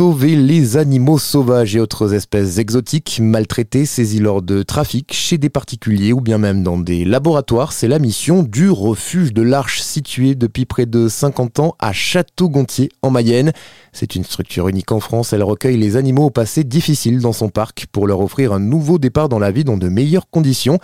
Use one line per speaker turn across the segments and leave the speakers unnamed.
sauver les animaux sauvages et autres espèces exotiques maltraitées, saisies lors de trafic chez des particuliers ou bien même dans des laboratoires. C'est la mission du refuge de l'Arche situé depuis près de 50 ans à Château-Gontier en Mayenne. C'est une structure unique en France. Elle recueille les animaux au passé difficile dans son parc pour leur offrir un nouveau départ dans la vie dans de meilleures conditions.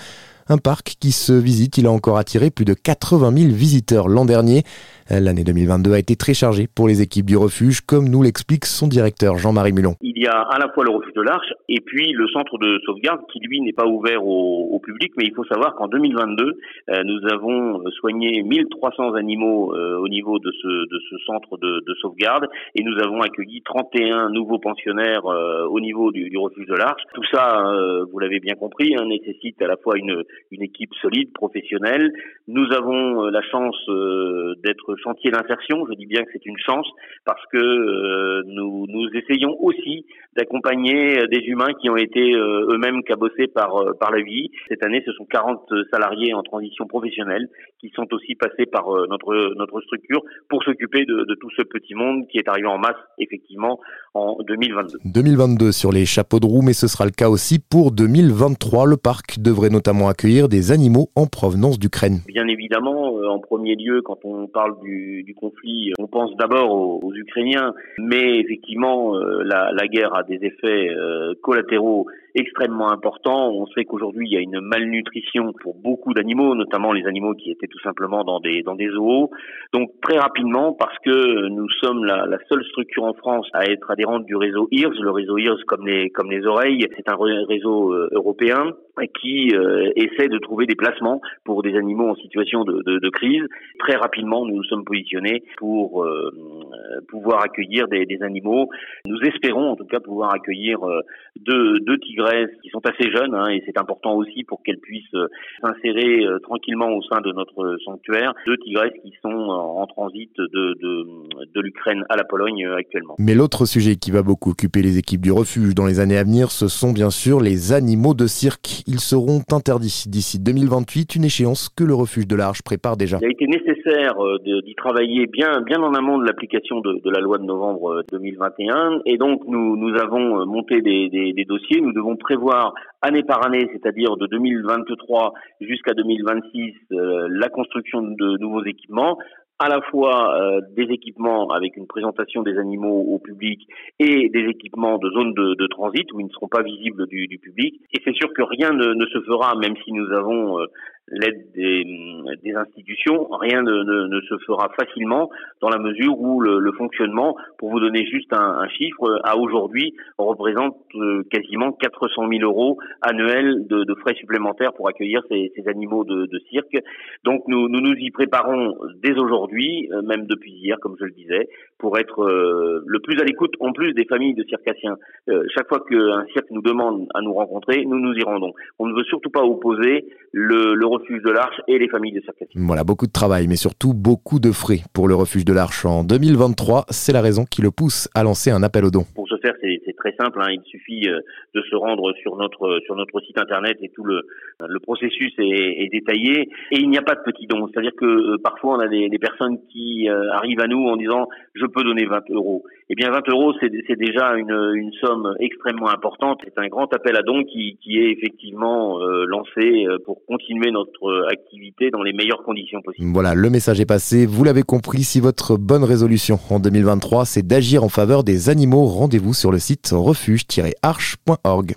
Un parc qui se visite, il a encore attiré plus de 80 000 visiteurs l'an dernier. L'année 2022 a été très chargée pour les équipes du refuge, comme nous l'explique son directeur Jean-Marie Mulon.
Y a à la fois le refuge de l'Arche et puis le centre de sauvegarde qui lui n'est pas ouvert au, public, mais il faut savoir qu'en 2022, euh, nous avons soigné 1300 animaux euh, au niveau de ce, de ce centre de, de, sauvegarde et nous avons accueilli 31 nouveaux pensionnaires euh, au niveau du, du, refuge de l'Arche. Tout ça, vous l'avez bien compris, hein, nécessite à la fois une, une équipe solide, professionnelle. Nous avons la chance d'être chantier d'insertion. Je dis bien que c'est une chance parce que euh, nous, nous essayons aussi d'accompagner des humains qui ont été euh, eux-mêmes cabossés par, euh, par la vie. Cette année, ce sont 40 salariés en transition professionnelle qui sont aussi passés par notre, notre structure pour s'occuper de, de tout ce petit monde qui est arrivé en masse, effectivement, en 2022.
2022 sur les chapeaux de roue, mais ce sera le cas aussi pour 2023. Le parc devrait notamment accueillir des animaux en provenance d'Ukraine.
Bien évidemment, en premier lieu, quand on parle du, conflit, on pense d'abord aux, Ukrainiens, mais effectivement, euh, la, guerre a des effets euh, collatéraux extrêmement importants. On sait qu'aujourd'hui, il y a une malnutrition pour beaucoup d'animaux, notamment les animaux qui étaient tout simplement dans des dans des zoos. Donc très rapidement, parce que nous sommes la, seule structure en France à être adhérente du réseau IRS, le réseau IRS comme les comme les oreilles, c'est un réseau euh, européen qui essaie de trouver des placements pour des animaux en situation de, de crise. Très rapidement, nous nous sommes positionnés pour euh, pouvoir accueillir des, animaux. Nous espérons en tout cas pouvoir accueillir euh, deux, deux qui sont assez jeunes hein, et c'est important aussi pour qu'elles puissent euh, s'insérer tranquillement au sein de notre sanctuaire. Deux tigresses qui sont en transit de, de, de l'Ukraine à la Pologne actuellement.
Mais l'autre sujet qui va beaucoup occuper les équipes du refuge dans les années à venir, ce sont bien sûr les animaux de cirque. Ils seront interdits d'ici 2028, une échéance que le refuge de l'Arche prépare déjà.
Il a été nécessaire d'y travailler bien, bien en amont de l'application de, de, la loi de novembre 2021. Euh, Et donc, nous, nous avons euh, monté des, des, des dossiers. Nous devons prévoir année par année, c'est-à-dire de 2023 jusqu'à 2026, euh, la construction de nouveaux équipements à la fois des équipements avec une présentation des animaux au public et des équipements de zones de, transit où ils ne seront pas visibles du, public. Et c'est sûr que rien ne, ne, se fera, même si nous avons l'aide des, des, institutions, rien ne, ne, ne, se fera facilement dans la mesure où le, le fonctionnement, pour vous donner juste un, un chiffre, à aujourd'hui représente euh, quasiment 400 000 euros annuels de, de frais supplémentaires pour accueillir ces, ces animaux de, de, cirque. Donc nous, nous, nous y préparons dès aujourd'hui, euh, même depuis hier, comme je le disais, pour être euh, le plus à l'écoute en plus des familles de circassiens. chaque fois qu'un cirque nous demande à nous rencontrer, nous nous y rendons. On ne veut surtout pas opposer le, le refuge de l'Arche et les familles de.
Voilà, beaucoup de travail, mais surtout beaucoup de frais pour le refuge de l'Arche en 2023. C'est la raison qui le pousse à lancer un appel aux dons.
Pour ce faire, c'est très simple. Hein. Il suffit euh, de se rendre sur notre sur notre site internet et tout le le processus est, détaillé. Et il n'y a pas de petits dons. C'est-à-dire que euh, parfois on a des, personnes qui euh, arrivent à nous en disant je peux donner 20 euros. Eh bien 20 euros c'est déjà une, une somme extrêmement importante. C'est un grand appel à dons qui, qui est effectivement lancé pour continuer notre activité dans les meilleures conditions possibles.
Voilà, le message est passé. Vous l'avez compris, si votre bonne résolution en 2023, c'est d'agir en faveur des animaux, rendez-vous sur le site refuge-arche.org.